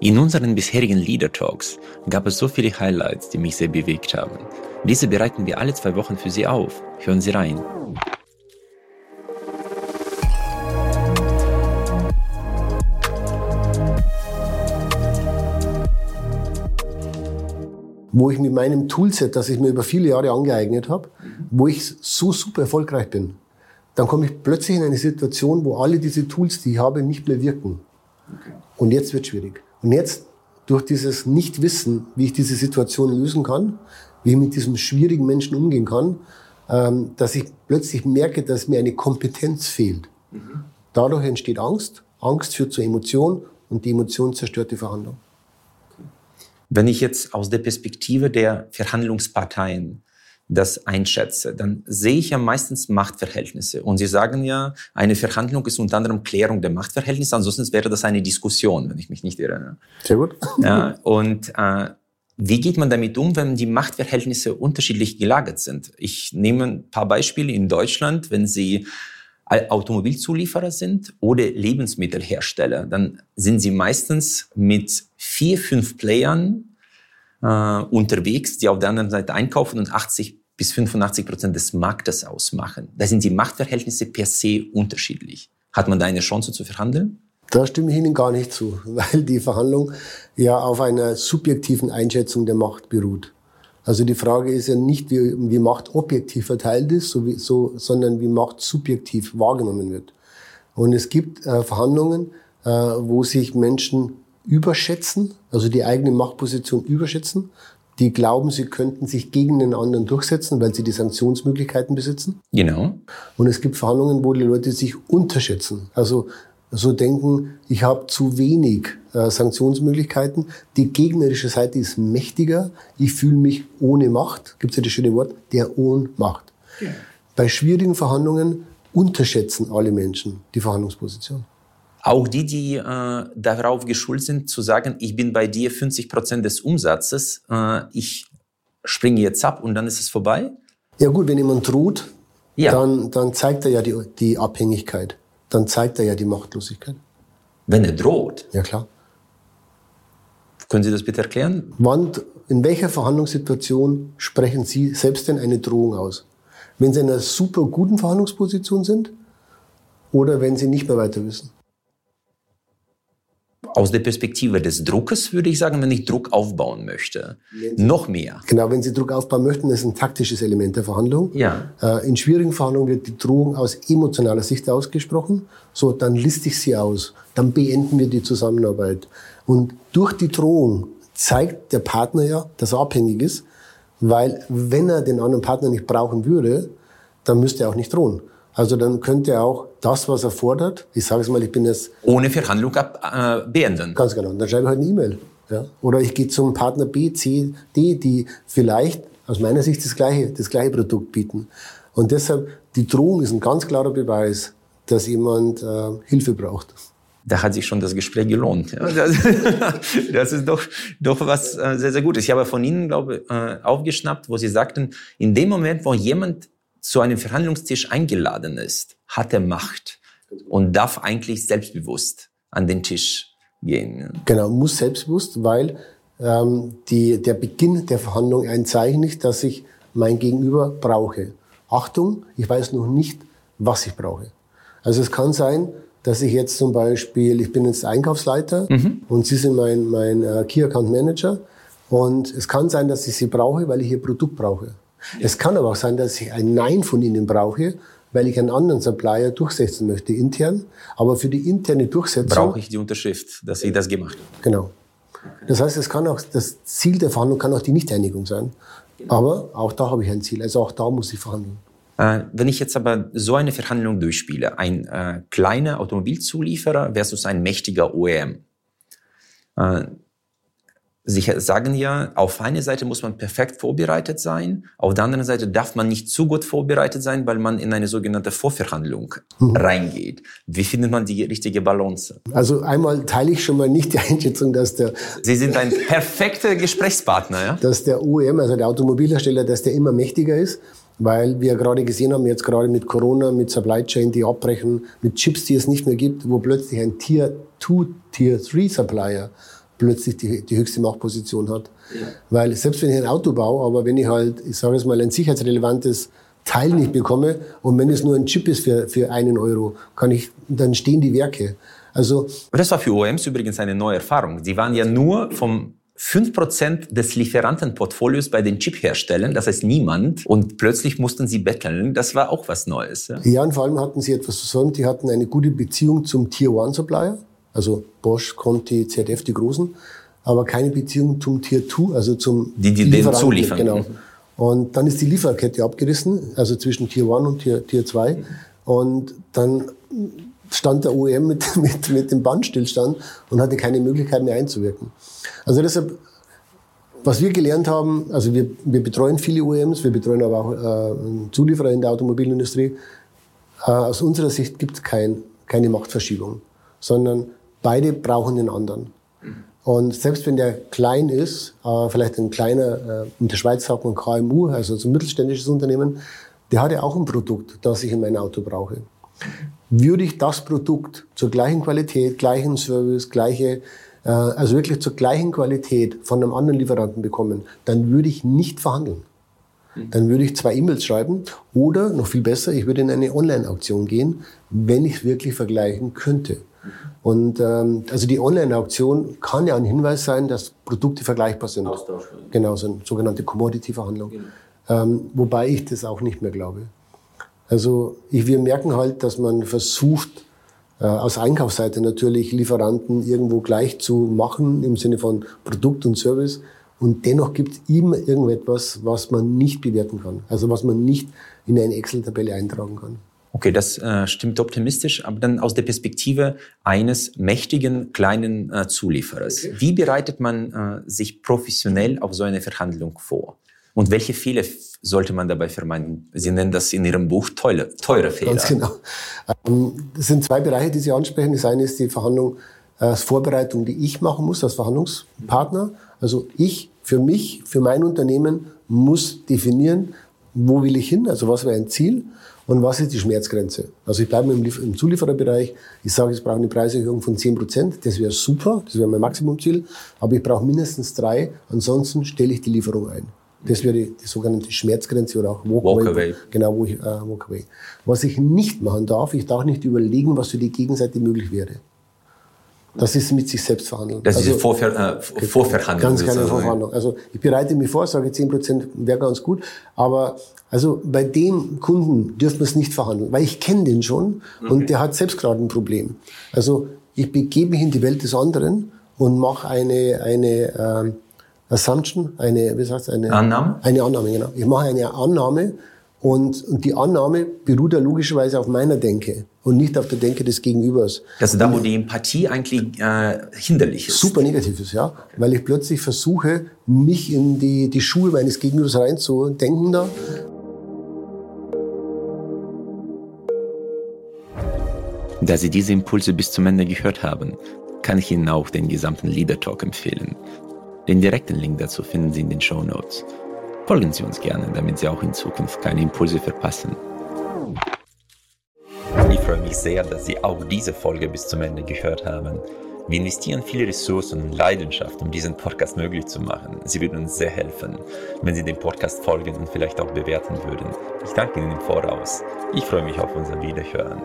In unseren bisherigen Leader Talks gab es so viele Highlights, die mich sehr bewegt haben. Diese bereiten wir alle zwei Wochen für Sie auf. Hören Sie rein. Wo ich mit meinem Toolset, das ich mir über viele Jahre angeeignet habe, wo ich so super erfolgreich bin, dann komme ich plötzlich in eine Situation, wo alle diese Tools, die ich habe, nicht mehr wirken. Und jetzt wird schwierig. Und jetzt, durch dieses Nichtwissen, wie ich diese Situation lösen kann, wie ich mit diesem schwierigen Menschen umgehen kann, ähm, dass ich plötzlich merke, dass mir eine Kompetenz fehlt. Mhm. Dadurch entsteht Angst. Angst führt zur Emotion und die Emotion zerstört die Verhandlung. Wenn ich jetzt aus der Perspektive der Verhandlungsparteien das einschätze, dann sehe ich ja meistens Machtverhältnisse. Und Sie sagen ja, eine Verhandlung ist unter anderem Klärung der Machtverhältnisse, ansonsten wäre das eine Diskussion, wenn ich mich nicht irre. Sehr gut. Ja, und äh, wie geht man damit um, wenn die Machtverhältnisse unterschiedlich gelagert sind? Ich nehme ein paar Beispiele in Deutschland, wenn Sie Automobilzulieferer sind oder Lebensmittelhersteller, dann sind sie meistens mit vier, fünf Playern äh, unterwegs, die auf der anderen Seite einkaufen und 80 bis 85 Prozent des Marktes ausmachen. Da sind die Machtverhältnisse per se unterschiedlich. Hat man da eine Chance zu verhandeln? Da stimme ich Ihnen gar nicht zu, weil die Verhandlung ja auf einer subjektiven Einschätzung der Macht beruht. Also die Frage ist ja nicht, wie, wie Macht objektiv verteilt ist, so wie, so, sondern wie Macht subjektiv wahrgenommen wird. Und es gibt äh, Verhandlungen, äh, wo sich Menschen überschätzen, also die eigene Machtposition überschätzen, die glauben, sie könnten sich gegen den anderen durchsetzen, weil sie die Sanktionsmöglichkeiten besitzen. Genau. Und es gibt Verhandlungen, wo die Leute sich unterschätzen. Also so denken, ich habe zu wenig äh, Sanktionsmöglichkeiten. Die gegnerische Seite ist mächtiger. Ich fühle mich ohne Macht. Gibt es ja das schöne Wort, der Ohnmacht. Ja. Bei schwierigen Verhandlungen unterschätzen alle Menschen die Verhandlungsposition. Auch die, die äh, darauf geschult sind, zu sagen, ich bin bei dir 50 Prozent des Umsatzes, äh, ich springe jetzt ab und dann ist es vorbei? Ja gut, wenn jemand droht, ja. Dann, dann zeigt er ja die, die Abhängigkeit. Dann zeigt er ja die Machtlosigkeit. Wenn er droht? Ja klar. Können Sie das bitte erklären? Wann, in welcher Verhandlungssituation sprechen Sie selbst denn eine Drohung aus? Wenn Sie in einer super guten Verhandlungsposition sind oder wenn Sie nicht mehr weiter wissen? Aus der Perspektive des Druckes würde ich sagen, wenn ich Druck aufbauen möchte, Sie, noch mehr. Genau, wenn Sie Druck aufbauen möchten, das ist ein taktisches Element der Verhandlung. Ja. Äh, in schwierigen Verhandlungen wird die Drohung aus emotionaler Sicht ausgesprochen. So, dann liste ich sie aus. Dann beenden wir die Zusammenarbeit. Und durch die Drohung zeigt der Partner ja, dass er abhängig ist, weil wenn er den anderen Partner nicht brauchen würde, dann müsste er auch nicht drohen. Also dann könnte er auch das, was er fordert, ich sage es mal, ich bin jetzt... Ohne Verhandlung ab, äh, beenden. Ganz genau. Dann schreibe ich halt eine E-Mail. Ja? Oder ich gehe zum Partner B, C, D, die vielleicht aus meiner Sicht das gleiche, das gleiche Produkt bieten. Und deshalb, die Drohung ist ein ganz klarer Beweis, dass jemand äh, Hilfe braucht da hat sich schon das Gespräch gelohnt. Das, ist doch, doch was äh, sehr, sehr Gutes. Ich habe von Ihnen, glaube äh, aufgeschnappt, wo Sie sagten, in dem Moment, wo jemand zu einem Verhandlungstisch eingeladen ist, hat er Macht und darf eigentlich selbstbewusst an den Tisch gehen. Genau, muss selbstbewusst, weil ähm, die, der Beginn der Verhandlung ein Zeichen ist, dass ich mein Gegenüber brauche. Achtung, ich weiß noch nicht, was ich brauche. Also es kann sein, dass ich jetzt zum Beispiel, ich bin jetzt Einkaufsleiter mhm. und Sie sind mein, mein äh, Key Account Manager und es kann sein, dass ich Sie brauche, weil ich Ihr Produkt brauche. Es kann aber auch sein, dass ich ein Nein von Ihnen brauche, weil ich einen anderen Supplier durchsetzen möchte intern. Aber für die interne Durchsetzung brauche ich die Unterschrift, dass ich das gemacht habe. Genau. Das heißt, es kann auch das Ziel der Verhandlung kann auch die Nichteinigung sein. Genau. Aber auch da habe ich ein Ziel. Also auch da muss ich verhandeln. Äh, wenn ich jetzt aber so eine Verhandlung durchspiele, ein äh, kleiner Automobilzulieferer versus ein mächtiger OEM, äh, Sie sagen ja, auf einer Seite muss man perfekt vorbereitet sein, auf der anderen Seite darf man nicht zu gut vorbereitet sein, weil man in eine sogenannte Vorverhandlung mhm. reingeht. Wie findet man die richtige Balance? Also einmal teile ich schon mal nicht die Einschätzung, dass der... Sie sind ein perfekter Gesprächspartner, ja? Dass der OEM, also der Automobilhersteller, dass der immer mächtiger ist weil wir gerade gesehen haben, jetzt gerade mit Corona, mit Supply Chain, die abbrechen, mit Chips, die es nicht mehr gibt, wo plötzlich ein Tier 2, Tier 3 Supplier plötzlich die, die höchste Machtposition hat. Ja. Weil selbst wenn ich ein Auto baue, aber wenn ich halt, ich sage es mal, ein sicherheitsrelevantes Teil nicht bekomme und wenn es nur ein Chip ist für, für einen Euro, kann ich, dann stehen die Werke. Also, das war für OEMs übrigens eine neue Erfahrung. Sie waren ja nur vom 5% des Lieferantenportfolios bei den Chipherstellern, das heißt niemand. Und plötzlich mussten sie betteln. Das war auch was Neues. Ja, ja und vor allem hatten sie etwas versäumt. Die hatten eine gute Beziehung zum Tier-One-Supplier, also Bosch, Conti, ZF, die Großen, aber keine Beziehung zum Tier-Two, also zum Die, die den zuliefern. Genau. Und dann ist die Lieferkette abgerissen, also zwischen Tier 1 und Tier, Tier 2. Und dann stand der OEM mit, mit, mit dem Bandstillstand und hatte keine Möglichkeit mehr einzuwirken. Also deshalb, was wir gelernt haben, also wir, wir betreuen viele OEMs, wir betreuen aber auch äh, Zulieferer in der Automobilindustrie. Äh, aus unserer Sicht gibt es kein, keine Machtverschiebung, sondern beide brauchen den anderen. Und selbst wenn der klein ist, äh, vielleicht ein kleiner, äh, in der Schweiz sagt man KMU, also so ein mittelständisches Unternehmen, der hat ja auch ein Produkt, das ich in mein Auto brauche. Würde ich das Produkt zur gleichen Qualität, gleichen Service, gleiche, äh, also wirklich zur gleichen Qualität von einem anderen Lieferanten bekommen, dann würde ich nicht verhandeln. Dann würde ich zwei E-Mails schreiben oder noch viel besser, ich würde in eine Online-Auktion gehen, wenn ich es wirklich vergleichen könnte. Und ähm, also die Online-Auktion kann ja ein Hinweis sein, dass Produkte vergleichbar sind. Austausch. Genau, so eine sogenannte Commodity-Verhandlung. Genau. Ähm, wobei ich das auch nicht mehr glaube. Also ich, wir merken halt, dass man versucht, äh, aus Einkaufsseite natürlich Lieferanten irgendwo gleich zu machen im Sinne von Produkt und Service. Und dennoch gibt es immer irgendetwas, was man nicht bewerten kann. Also was man nicht in eine Excel-Tabelle eintragen kann. Okay, das äh, stimmt optimistisch, aber dann aus der Perspektive eines mächtigen kleinen äh, Zulieferers. Okay. Wie bereitet man äh, sich professionell auf so eine Verhandlung vor? Und welche Fehler sollte man dabei vermeiden? Sie nennen das in Ihrem Buch teure, teure Fehler. Ganz genau. Ähm, das sind zwei Bereiche, die Sie ansprechen. Das eine ist die Verhandlung, äh, als Vorbereitung, die ich machen muss als Verhandlungspartner. Also ich für mich, für mein Unternehmen muss definieren, wo will ich hin, also was wäre ein Ziel und was ist die Schmerzgrenze? Also ich bleibe im, im Zuliefererbereich. Ich sage, ich brauche eine Preiserhöhung von 10 Prozent. Das wäre super, das wäre mein Maximumziel. Aber ich brauche mindestens drei. Ansonsten stelle ich die Lieferung ein. Das wäre die, die sogenannte Schmerzgrenze oder auch Walkaway. Walk away. Genau, wo ich, äh, Walkaway. Was ich nicht machen darf, ich darf nicht überlegen, was für die Gegenseite möglich wäre. Das ist mit sich selbst verhandeln. Das also, ist Vorver äh, Vorverhandlung. Ganz keine Vorverhandlung. Also ich bereite mich vor, sage 10 Prozent wäre ganz gut, aber also bei dem Kunden dürfen wir es nicht verhandeln, weil ich kenne den schon okay. und der hat selbst gerade ein Problem. Also ich begebe mich in die Welt des anderen und mache eine eine ähm, Assumption, eine wie sagst eine Annahme, eine Annahme genau. Ich mache eine Annahme und, und die Annahme beruht ja logischerweise auf meiner Denke und nicht auf der Denke des Gegenübers. Das ist da, wo die Empathie eigentlich äh, hinderlich ist. Super negativ ist, ja. Weil ich plötzlich versuche, mich in die, die Schuhe meines Gegenübers reinzudenken da. Da Sie diese Impulse bis zum Ende gehört haben, kann ich Ihnen auch den gesamten Leader Talk empfehlen. Den direkten Link dazu finden Sie in den Show Notes. Folgen Sie uns gerne, damit Sie auch in Zukunft keine Impulse verpassen. Ich freue mich sehr, dass Sie auch diese Folge bis zum Ende gehört haben. Wir investieren viele Ressourcen und Leidenschaft, um diesen Podcast möglich zu machen. Sie würden uns sehr helfen, wenn Sie dem Podcast folgen und vielleicht auch bewerten würden. Ich danke Ihnen im Voraus. Ich freue mich auf unser Wiederhören.